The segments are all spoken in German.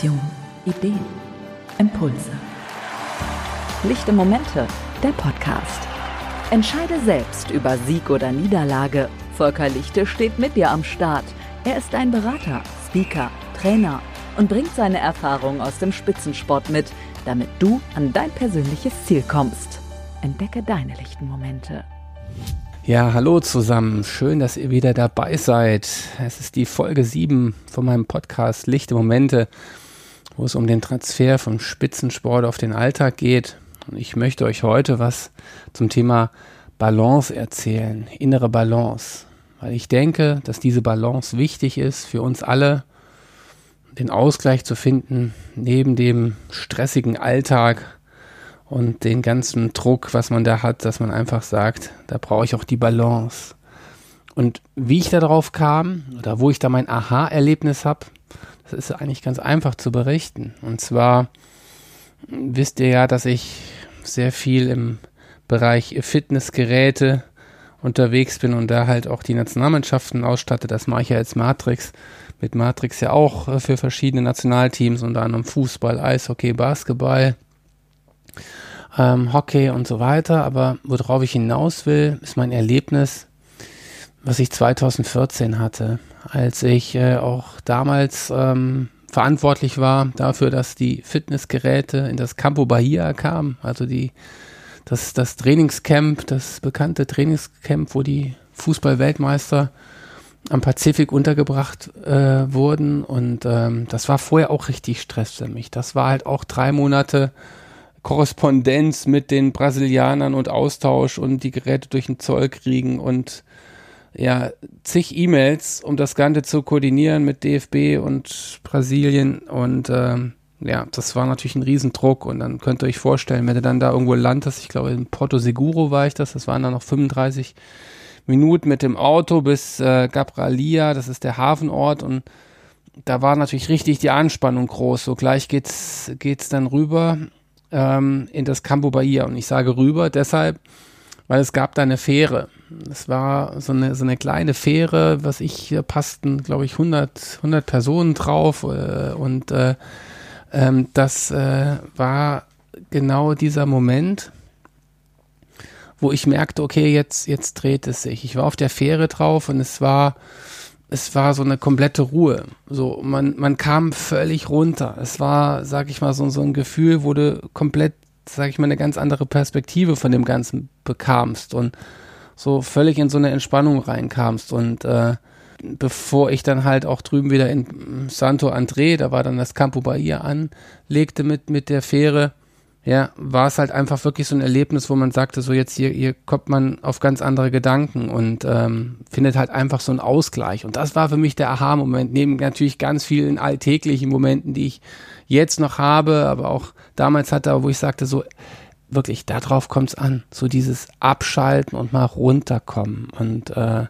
Inspiration, Ideen, Impulse. Lichte Momente, der Podcast. Entscheide selbst über Sieg oder Niederlage. Volker Lichte steht mit dir am Start. Er ist ein Berater, Speaker, Trainer und bringt seine Erfahrung aus dem Spitzensport mit, damit du an dein persönliches Ziel kommst. Entdecke deine lichten Momente. Ja, hallo zusammen. Schön, dass ihr wieder dabei seid. Es ist die Folge 7 von meinem Podcast Lichte Momente, wo es um den Transfer vom Spitzensport auf den Alltag geht. Und ich möchte euch heute was zum Thema Balance erzählen, innere Balance. Weil ich denke, dass diese Balance wichtig ist für uns alle, den Ausgleich zu finden neben dem stressigen Alltag und den ganzen Druck, was man da hat, dass man einfach sagt, da brauche ich auch die Balance. Und wie ich da drauf kam oder wo ich da mein Aha-Erlebnis habe, das ist eigentlich ganz einfach zu berichten. Und zwar wisst ihr ja, dass ich sehr viel im Bereich Fitnessgeräte unterwegs bin und da halt auch die Nationalmannschaften ausstatte. Das mache ich ja jetzt Matrix. Mit Matrix ja auch äh, für verschiedene Nationalteams, unter anderem Fußball, Eishockey, Basketball ähm, Hockey und so weiter. Aber worauf ich hinaus will, ist mein Erlebnis, was ich 2014 hatte, als ich äh, auch damals ähm, verantwortlich war dafür, dass die Fitnessgeräte in das Campo Bahia kamen, also die das, das Trainingscamp, das bekannte Trainingscamp, wo die Fußball-Weltmeister am Pazifik untergebracht äh, wurden. Und ähm, das war vorher auch richtig Stress für mich. Das war halt auch drei Monate Korrespondenz mit den Brasilianern und Austausch und die Geräte durch den Zoll kriegen und ja, zig E-Mails, um das Ganze zu koordinieren mit DFB und Brasilien und ähm, ja, das war natürlich ein Riesendruck und dann könnt ihr euch vorstellen, wenn du dann da irgendwo landest, ich glaube in Porto Seguro war ich das, das waren dann noch 35 Minuten mit dem Auto bis äh, Gabralia, das ist der Hafenort und da war natürlich richtig die Anspannung groß. So gleich geht's geht's dann rüber ähm, in das Campo Bahia. Und ich sage rüber deshalb, weil es gab da eine Fähre. Es war so eine, so eine kleine Fähre, was ich, hier passten, glaube ich, 100, 100 Personen drauf. Äh, und äh, ähm, das äh, war genau dieser Moment, wo ich merkte, okay, jetzt, jetzt dreht es sich. Ich war auf der Fähre drauf und es war es war so eine komplette Ruhe. So, man, man kam völlig runter. Es war, sag ich mal, so, so ein Gefühl, wo du komplett, sag ich mal, eine ganz andere Perspektive von dem Ganzen bekamst und so völlig in so eine Entspannung reinkamst. Und äh, bevor ich dann halt auch drüben wieder in Santo André, da war dann das Campo Bahia anlegte mit, mit der Fähre, ja, war es halt einfach wirklich so ein Erlebnis, wo man sagte, so jetzt hier, hier kommt man auf ganz andere Gedanken und ähm, findet halt einfach so einen Ausgleich. Und das war für mich der Aha-Moment, neben natürlich ganz vielen alltäglichen Momenten, die ich jetzt noch habe, aber auch damals hatte, wo ich sagte, so wirklich, darauf kommt es an, so dieses Abschalten und mal runterkommen. Und äh,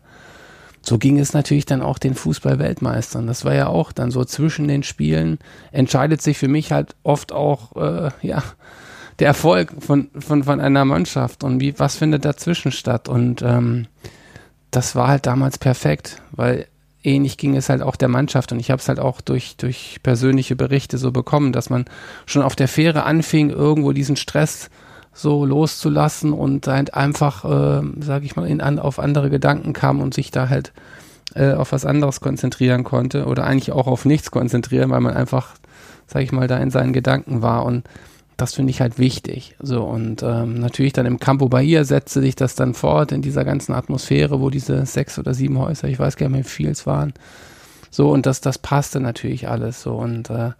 so ging es natürlich dann auch den Fußball-Weltmeistern. Das war ja auch dann so zwischen den Spielen, entscheidet sich für mich halt oft auch, äh, ja, der Erfolg von, von, von einer Mannschaft und wie, was findet dazwischen statt. Und ähm, das war halt damals perfekt, weil ähnlich ging es halt auch der Mannschaft und ich habe es halt auch durch, durch persönliche Berichte so bekommen, dass man schon auf der Fähre anfing, irgendwo diesen Stress so loszulassen und halt einfach, äh, sage ich mal, in, an, auf andere Gedanken kam und sich da halt äh, auf was anderes konzentrieren konnte oder eigentlich auch auf nichts konzentrieren, weil man einfach, sage ich mal, da in seinen Gedanken war und das finde ich halt wichtig. So und ähm, natürlich dann im Campo Bahia setzte sich das dann fort in dieser ganzen Atmosphäre, wo diese sechs oder sieben Häuser, ich weiß gar nicht mehr, wie viel es waren. So und das, das passte natürlich alles so und äh,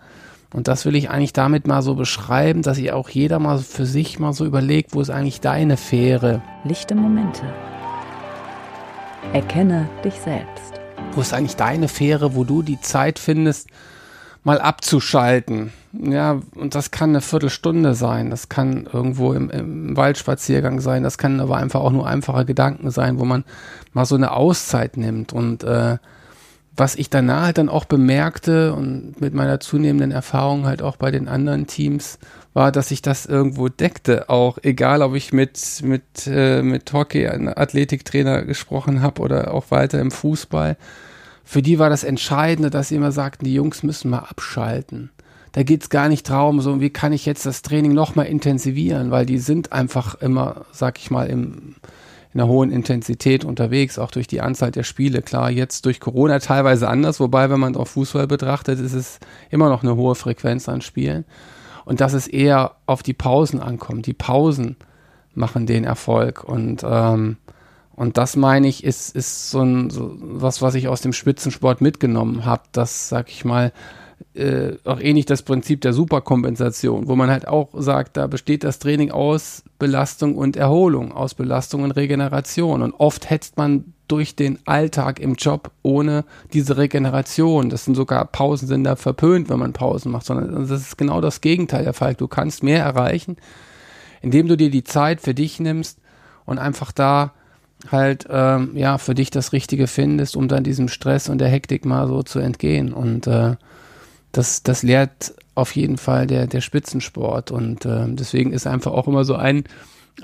und das will ich eigentlich damit mal so beschreiben, dass ihr auch jeder mal für sich mal so überlegt, wo ist eigentlich deine Fähre? Lichte Momente. Erkenne dich selbst. Wo ist eigentlich deine Fähre, wo du die Zeit findest, mal abzuschalten? Ja, und das kann eine Viertelstunde sein, das kann irgendwo im, im Waldspaziergang sein, das kann aber einfach auch nur einfache Gedanken sein, wo man mal so eine Auszeit nimmt und äh, was ich danach halt dann auch bemerkte und mit meiner zunehmenden Erfahrung halt auch bei den anderen Teams war, dass ich das irgendwo deckte, auch egal, ob ich mit mit äh, mit Hockey, einem Athletiktrainer gesprochen habe oder auch weiter im Fußball. Für die war das Entscheidende, dass sie immer sagten, die Jungs müssen mal abschalten. da geht es gar nicht darum, so wie kann ich jetzt das Training nochmal intensivieren, weil die sind einfach immer, sag ich mal, im, in einer hohen Intensität unterwegs, auch durch die Anzahl der Spiele. Klar, jetzt durch Corona teilweise anders, wobei, wenn man auf Fußball betrachtet, ist es immer noch eine hohe Frequenz an Spielen. Und dass es eher auf die Pausen ankommt. Die Pausen machen den Erfolg. Und, ähm, und das meine ich, ist, ist so, ein, so was, was ich aus dem Spitzensport mitgenommen habe, dass, sag ich mal, äh, auch ähnlich das Prinzip der Superkompensation, wo man halt auch sagt, da besteht das Training aus Belastung und Erholung, aus Belastung und Regeneration. Und oft hetzt man durch den Alltag im Job ohne diese Regeneration. Das sind sogar Pausen sind da verpönt, wenn man Pausen macht, sondern das ist genau das Gegenteil der Fall. Du kannst mehr erreichen, indem du dir die Zeit für dich nimmst und einfach da halt ähm, ja für dich das Richtige findest, um dann diesem Stress und der Hektik mal so zu entgehen. Und äh, das, das lehrt auf jeden Fall der, der Spitzensport. Und äh, deswegen ist einfach auch immer so ein,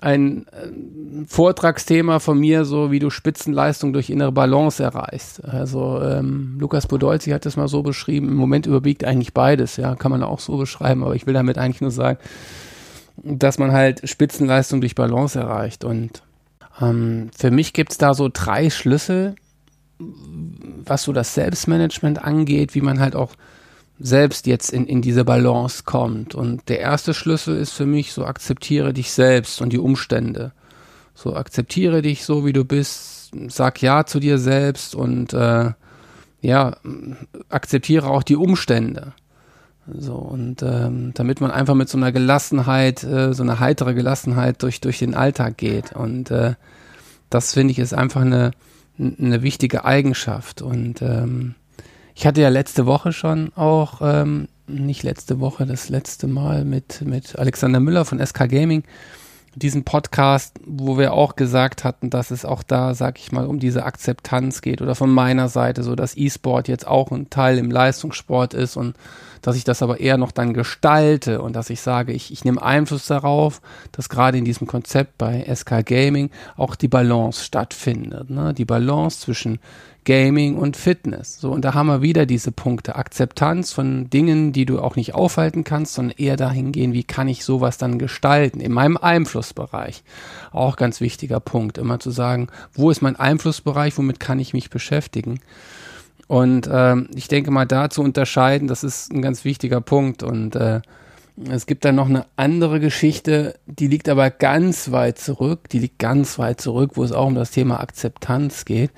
ein äh, Vortragsthema von mir, so wie du Spitzenleistung durch innere Balance erreichst. Also ähm, Lukas Podolski hat das mal so beschrieben, im Moment überwiegt eigentlich beides, ja, kann man auch so beschreiben, aber ich will damit eigentlich nur sagen, dass man halt Spitzenleistung durch Balance erreicht. Und ähm, für mich gibt es da so drei Schlüssel, was so das Selbstmanagement angeht, wie man halt auch selbst jetzt in, in diese Balance kommt. Und der erste Schlüssel ist für mich so, akzeptiere dich selbst und die Umstände. So, akzeptiere dich so, wie du bist, sag Ja zu dir selbst und äh, ja, akzeptiere auch die Umstände. So, und ähm, damit man einfach mit so einer Gelassenheit, äh, so eine heitere Gelassenheit durch, durch den Alltag geht. Und äh, das finde ich ist einfach eine, eine wichtige Eigenschaft. Und ähm, ich hatte ja letzte Woche schon auch, ähm, nicht letzte Woche, das letzte Mal mit, mit Alexander Müller von SK Gaming, diesen Podcast, wo wir auch gesagt hatten, dass es auch da, sag ich mal, um diese Akzeptanz geht oder von meiner Seite so, dass E-Sport jetzt auch ein Teil im Leistungssport ist und dass ich das aber eher noch dann gestalte und dass ich sage, ich, ich nehme Einfluss darauf, dass gerade in diesem Konzept bei SK Gaming auch die Balance stattfindet. Ne? Die Balance zwischen Gaming und Fitness. So, und da haben wir wieder diese Punkte. Akzeptanz von Dingen, die du auch nicht aufhalten kannst, sondern eher dahin gehen, wie kann ich sowas dann gestalten? In meinem Einflussbereich. Auch ganz wichtiger Punkt, immer zu sagen, wo ist mein Einflussbereich, womit kann ich mich beschäftigen? Und ähm, ich denke mal, da zu unterscheiden, das ist ein ganz wichtiger Punkt. Und äh, es gibt dann noch eine andere Geschichte, die liegt aber ganz weit zurück, die liegt ganz weit zurück, wo es auch um das Thema Akzeptanz geht.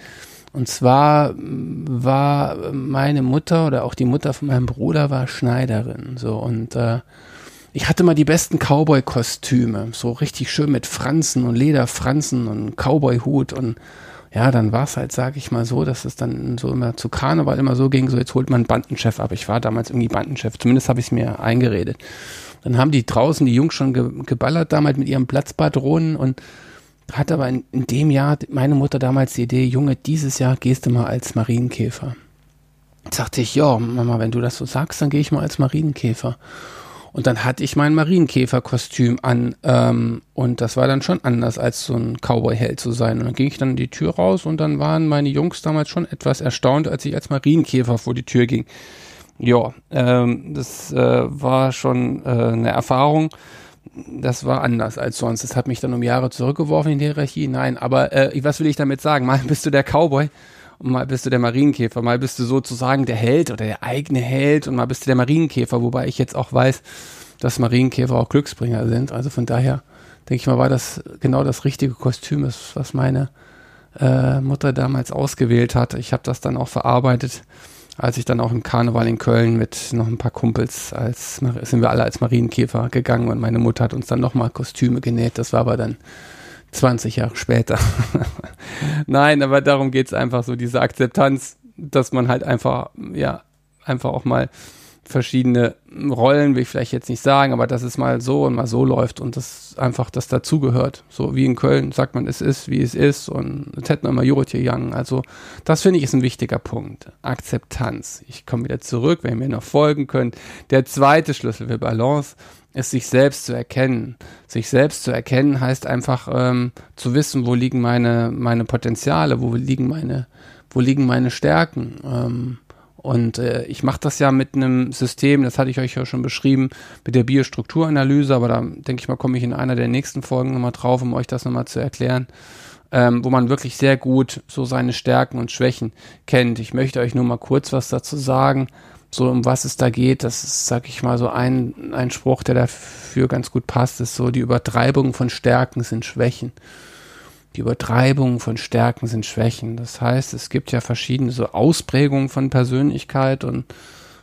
Und zwar war meine Mutter oder auch die Mutter von meinem Bruder war Schneiderin. So und äh, ich hatte mal die besten Cowboy-Kostüme, so richtig schön mit Franzen und Lederfranzen und Cowboy-Hut und ja, dann war es halt, sag ich mal so, dass es dann so immer zu Karneval immer so ging, so jetzt holt man Bandenchef ab. Ich war damals irgendwie Bandenchef, zumindest habe ich es mir eingeredet. Dann haben die draußen, die Jungs schon ge geballert damals mit ihren Platzpatronen und hat aber in, in, dem Jahr meine Mutter damals die Idee, Junge, dieses Jahr gehst du mal als Marienkäfer. Sagte ich, ja, Mama, wenn du das so sagst, dann gehe ich mal als Marienkäfer. Und dann hatte ich mein Marienkäferkostüm an ähm, und das war dann schon anders, als so ein Cowboy-Held zu sein. Und dann ging ich dann die Tür raus und dann waren meine Jungs damals schon etwas erstaunt, als ich als Marienkäfer vor die Tür ging. Ja, ähm, das äh, war schon äh, eine Erfahrung das war anders als sonst. Das hat mich dann um Jahre zurückgeworfen in die Hierarchie. Nein, aber äh, was will ich damit sagen? Mal bist du der Cowboy und mal bist du der Marienkäfer. Mal bist du sozusagen der Held oder der eigene Held und mal bist du der Marienkäfer, wobei ich jetzt auch weiß, dass Marienkäfer auch Glücksbringer sind. Also von daher denke ich mal, war das genau das richtige Kostüm, was meine äh, Mutter damals ausgewählt hat. Ich habe das dann auch verarbeitet als ich dann auch im Karneval in Köln mit noch ein paar Kumpels als sind wir alle als Marienkäfer gegangen und meine Mutter hat uns dann nochmal Kostüme genäht. Das war aber dann 20 Jahre später. Nein, aber darum geht es einfach so, diese Akzeptanz, dass man halt einfach, ja, einfach auch mal verschiedene Rollen, will ich vielleicht jetzt nicht sagen, aber dass es mal so und mal so läuft und das einfach das dazugehört. So wie in Köln sagt man, es ist, wie es ist und es hätten wir Majority Young. Also das finde ich ist ein wichtiger Punkt. Akzeptanz. Ich komme wieder zurück, wenn ihr mir noch folgen könnt. Der zweite Schlüssel für Balance ist, sich selbst zu erkennen. Sich selbst zu erkennen heißt einfach ähm, zu wissen, wo liegen meine, meine Potenziale, wo liegen meine, wo liegen meine Stärken. Ähm, Und äh, ich mache das ja mit einem System, das hatte ich euch ja schon beschrieben, mit der Biostrukturanalyse, aber da denke ich mal, komme ich in einer der nächsten Folgen nochmal drauf, um euch das nochmal zu erklären, ähm, wo man wirklich sehr gut so seine Stärken und Schwächen kennt. Ich möchte euch nur mal kurz was dazu sagen, so um was es da geht. Das ist, sag ich mal, so ein, ein Spruch, der dafür ganz gut passt, ist so, die Übertreibung von Stärken sind Schwächen die Übertreibung von Stärken sind Schwächen. Das heißt, es gibt ja verschiedene so Ausprägungen von Persönlichkeit und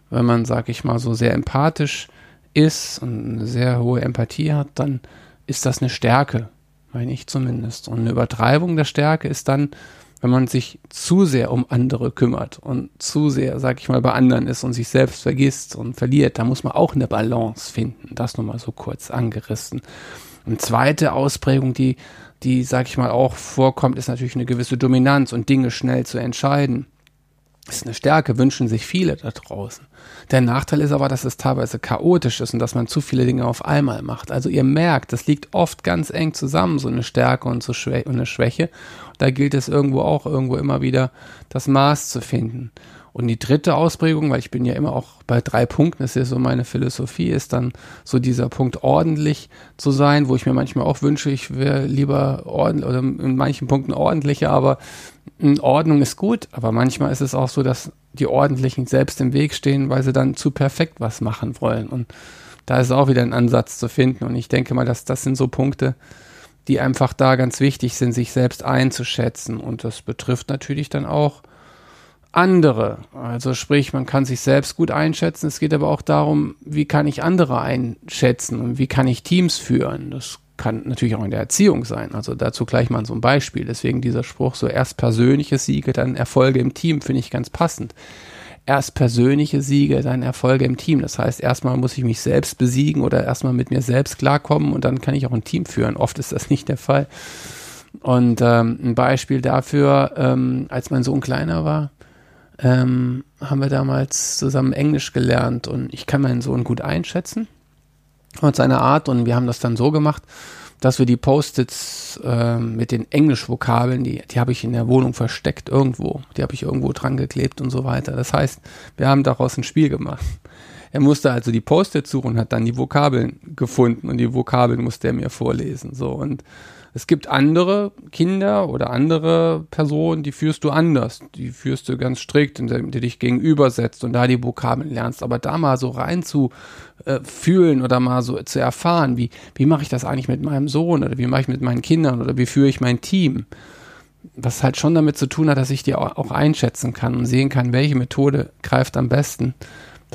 wenn man, sag ich mal, so sehr empathisch ist und eine sehr hohe Empathie hat, dann ist das eine Stärke, meine ich zumindest. Und eine Übertreibung der Stärke ist dann, wenn man sich zu sehr um andere kümmert und zu sehr, sag ich mal, bei anderen ist und sich selbst vergisst und verliert, da muss man auch eine Balance finden. Das nur mal so kurz angerissen. Eine zweite Ausprägung, die die, sag ich mal, auch vorkommt, ist natürlich eine gewisse Dominanz und Dinge schnell zu entscheiden. Ist eine Stärke, wünschen sich viele da draußen. Der Nachteil ist aber, dass es teilweise chaotisch ist und dass man zu viele Dinge auf einmal macht. Also ihr merkt, das liegt oft ganz eng zusammen, so eine Stärke und so Schwä und eine Schwäche. Da gilt es irgendwo auch, irgendwo immer wieder das Maß zu finden. Und die dritte Ausprägung, weil ich bin ja immer auch bei drei Punkten, das ist ja so meine Philosophie, ist dann so dieser Punkt ordentlich zu sein, wo ich mir manchmal auch wünsche, ich wäre lieber ordentlich oder in manchen Punkten ordentlicher, aber Ordnung ist gut, aber manchmal ist es auch so, dass die Ordentlichen selbst im Weg stehen, weil sie dann zu perfekt was machen wollen. Und da ist auch wieder ein Ansatz zu finden. Und ich denke mal, dass das sind so Punkte, die einfach da ganz wichtig sind, sich selbst einzuschätzen. Und das betrifft natürlich dann auch andere. Also sprich, man kann sich selbst gut einschätzen. Es geht aber auch darum, wie kann ich andere einschätzen und wie kann ich Teams führen. Das kann natürlich auch in der Erziehung sein. Also dazu gleich mal so ein Beispiel. Deswegen dieser Spruch, so erst persönliche Siege, dann Erfolge im Team, finde ich ganz passend. Erst persönliche Siege, dann Erfolge im Team. Das heißt, erstmal muss ich mich selbst besiegen oder erstmal mit mir selbst klarkommen und dann kann ich auch ein Team führen. Oft ist das nicht der Fall. Und ähm, ein Beispiel dafür, ähm, als mein Sohn kleiner war, ähm, haben wir damals zusammen Englisch gelernt und ich kann meinen Sohn gut einschätzen und seine Art und wir haben das dann so gemacht, dass wir die Post-its äh, mit den Englisch-Vokabeln, die, die habe ich in der Wohnung versteckt irgendwo, die habe ich irgendwo dran geklebt und so weiter. Das heißt, wir haben daraus ein Spiel gemacht. Er musste also die Post-its suchen und hat dann die Vokabeln gefunden und die Vokabeln musste er mir vorlesen. So und es gibt andere Kinder oder andere Personen, die führst du anders. Die führst du ganz strikt, indem du dich gegenübersetzt und da die Vokabeln lernst. Aber da mal so rein zu äh, fühlen oder mal so zu erfahren, wie, wie mache ich das eigentlich mit meinem Sohn oder wie mache ich mit meinen Kindern oder wie führe ich mein Team? Was halt schon damit zu tun hat, dass ich die auch einschätzen kann und sehen kann, welche Methode greift am besten.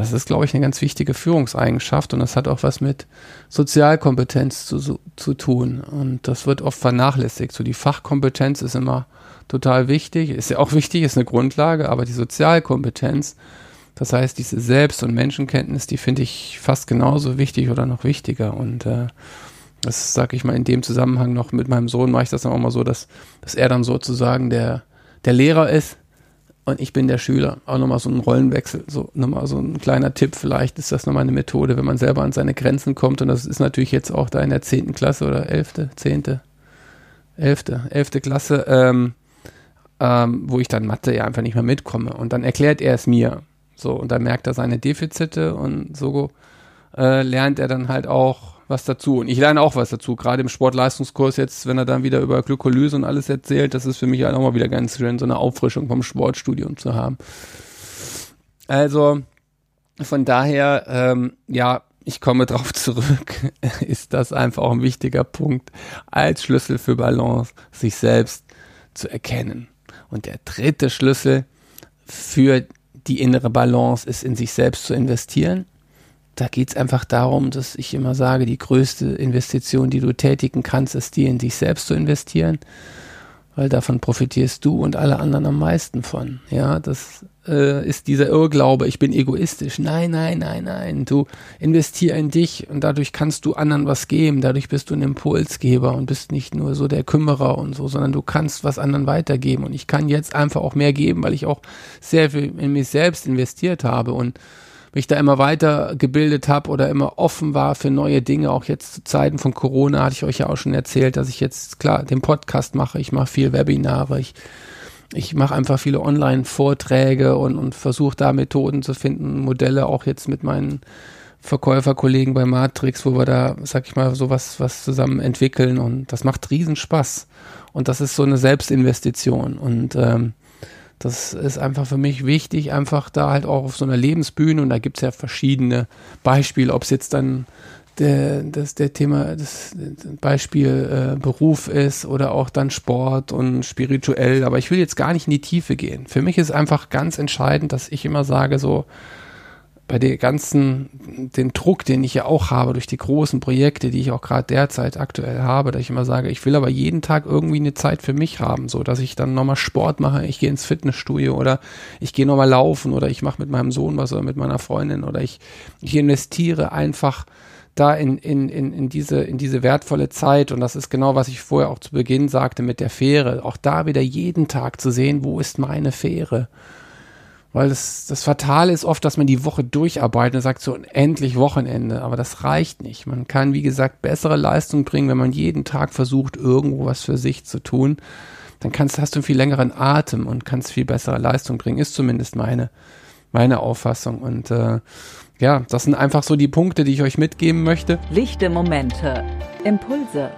Das ist, glaube ich, eine ganz wichtige Führungseigenschaft und das hat auch was mit Sozialkompetenz zu, zu tun. Und das wird oft vernachlässigt. So die Fachkompetenz ist immer total wichtig, ist ja auch wichtig, ist eine Grundlage, aber die Sozialkompetenz, das heißt, diese Selbst- und Menschenkenntnis, die finde ich fast genauso wichtig oder noch wichtiger. Und äh, das sage ich mal in dem Zusammenhang noch mit meinem Sohn, mache ich das dann auch mal so, dass, dass er dann sozusagen der, der Lehrer ist und ich bin der Schüler. Auch nochmal so ein Rollenwechsel, so nochmal so ein kleiner Tipp. Vielleicht ist das nochmal eine Methode, wenn man selber an seine Grenzen kommt. Und das ist natürlich jetzt auch da in der zehnten Klasse oder elfte, zehnte, elfte, elfte Klasse, ähm, ähm, wo ich dann Mathe ja einfach nicht mehr mitkomme. Und dann erklärt er es mir. So, und dann merkt er seine Defizite und so äh, lernt er dann halt auch was dazu. Und ich lerne auch was dazu. Gerade im Sportleistungskurs jetzt, wenn er dann wieder über Glykolyse und alles erzählt, das ist für mich auch mal wieder ganz schön, so eine Auffrischung vom Sportstudium zu haben. Also, von daher, ähm, ja, ich komme drauf zurück, ist das einfach auch ein wichtiger Punkt als Schlüssel für Balance, sich selbst zu erkennen. Und der dritte Schlüssel für die innere Balance ist, in sich selbst zu investieren da geht es einfach darum, dass ich immer sage, die größte Investition, die du tätigen kannst, ist die in dich selbst zu investieren, weil davon profitierst du und alle anderen am meisten von. Ja, das äh, ist dieser Irrglaube, ich bin egoistisch. Nein, nein, nein, nein. Du investier in dich und dadurch kannst du anderen was geben. Dadurch bist du ein Impulsgeber und bist nicht nur so der Kümmerer und so, sondern du kannst was anderen weitergeben. Und ich kann jetzt einfach auch mehr geben, weil ich auch sehr viel in mich selbst investiert habe und mich da immer weiter gebildet habe oder immer offen war für neue Dinge. Auch jetzt zu Zeiten von Corona hatte ich euch ja auch schon erzählt, dass ich jetzt klar den Podcast mache. Ich mache viel Webinare. Ich ich mache einfach viele Online-Vorträge und, und versuche da Methoden zu finden, Modelle auch jetzt mit meinen Verkäuferkollegen bei Matrix, wo wir da, sag ich mal, sowas was zusammen entwickeln und das macht riesen Spaß. Und das ist so eine Selbstinvestition und ähm, das ist einfach für mich wichtig, einfach da halt auch auf so einer Lebensbühne und da gibt es ja verschiedene Beispiele, ob es jetzt dann der, das, der Thema, das Beispiel äh, Beruf ist oder auch dann Sport und spirituell, aber ich will jetzt gar nicht in die Tiefe gehen. Für mich ist einfach ganz entscheidend, dass ich immer sage, so, bei der ganzen, den Druck, den ich ja auch habe durch die großen Projekte, die ich auch gerade derzeit aktuell habe, dass ich immer sage, ich will aber jeden Tag irgendwie eine Zeit für mich haben, so dass ich dann nochmal Sport mache, ich gehe ins Fitnessstudio oder ich gehe nochmal laufen oder ich mache mit meinem Sohn was oder mit meiner Freundin oder ich, ich investiere einfach da in, in, in, in, diese, in diese wertvolle Zeit und das ist genau, was ich vorher auch zu Beginn sagte mit der Fähre, auch da wieder jeden Tag zu sehen, wo ist meine Fähre? Weil das, das Fatale ist oft, dass man die Woche durcharbeitet und sagt so endlich Wochenende. Aber das reicht nicht. Man kann, wie gesagt, bessere Leistung bringen, wenn man jeden Tag versucht, irgendwo was für sich zu tun. Dann kannst, hast du einen viel längeren Atem und kannst viel bessere Leistung bringen. Ist zumindest meine, meine Auffassung. Und äh, ja, das sind einfach so die Punkte, die ich euch mitgeben möchte. Lichte Momente, Impulse.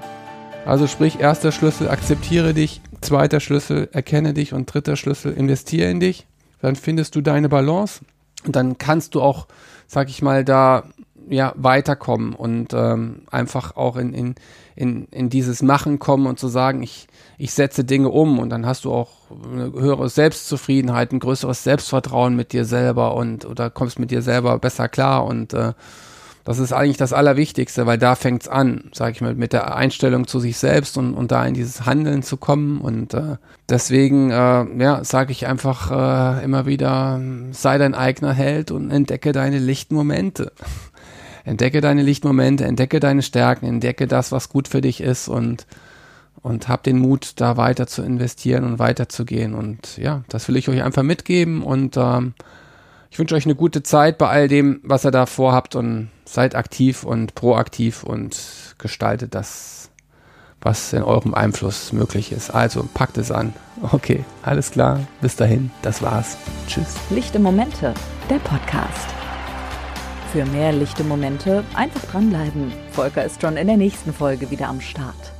Also sprich, erster Schlüssel, akzeptiere dich. Zweiter Schlüssel, erkenne dich. Und dritter Schlüssel, investiere in dich dann findest du deine Balance und dann kannst du auch, sag ich mal, da ja weiterkommen und ähm, einfach auch in, in, in, in dieses Machen kommen und zu sagen, ich, ich setze Dinge um und dann hast du auch eine höhere Selbstzufriedenheit, ein größeres Selbstvertrauen mit dir selber und oder kommst mit dir selber besser klar und äh, das ist eigentlich das Allerwichtigste, weil da fängt's an, sage ich mal, mit der Einstellung zu sich selbst und, und da in dieses Handeln zu kommen. Und äh, deswegen, äh, ja, sage ich einfach äh, immer wieder, sei dein eigener Held und entdecke deine lichten Momente. entdecke deine Lichtmomente, entdecke deine Stärken, entdecke das, was gut für dich ist und und hab den Mut, da weiter zu investieren und weiterzugehen. Und ja, das will ich euch einfach mitgeben und ähm, ich wünsche euch eine gute Zeit bei all dem, was ihr da vorhabt und seid aktiv und proaktiv und gestaltet das, was in eurem Einfluss möglich ist. Also packt es an. Okay, alles klar. Bis dahin, das war's. Tschüss. Lichte Momente, der Podcast. Für mehr lichte Momente einfach dranbleiben. Volker ist schon in der nächsten Folge wieder am Start.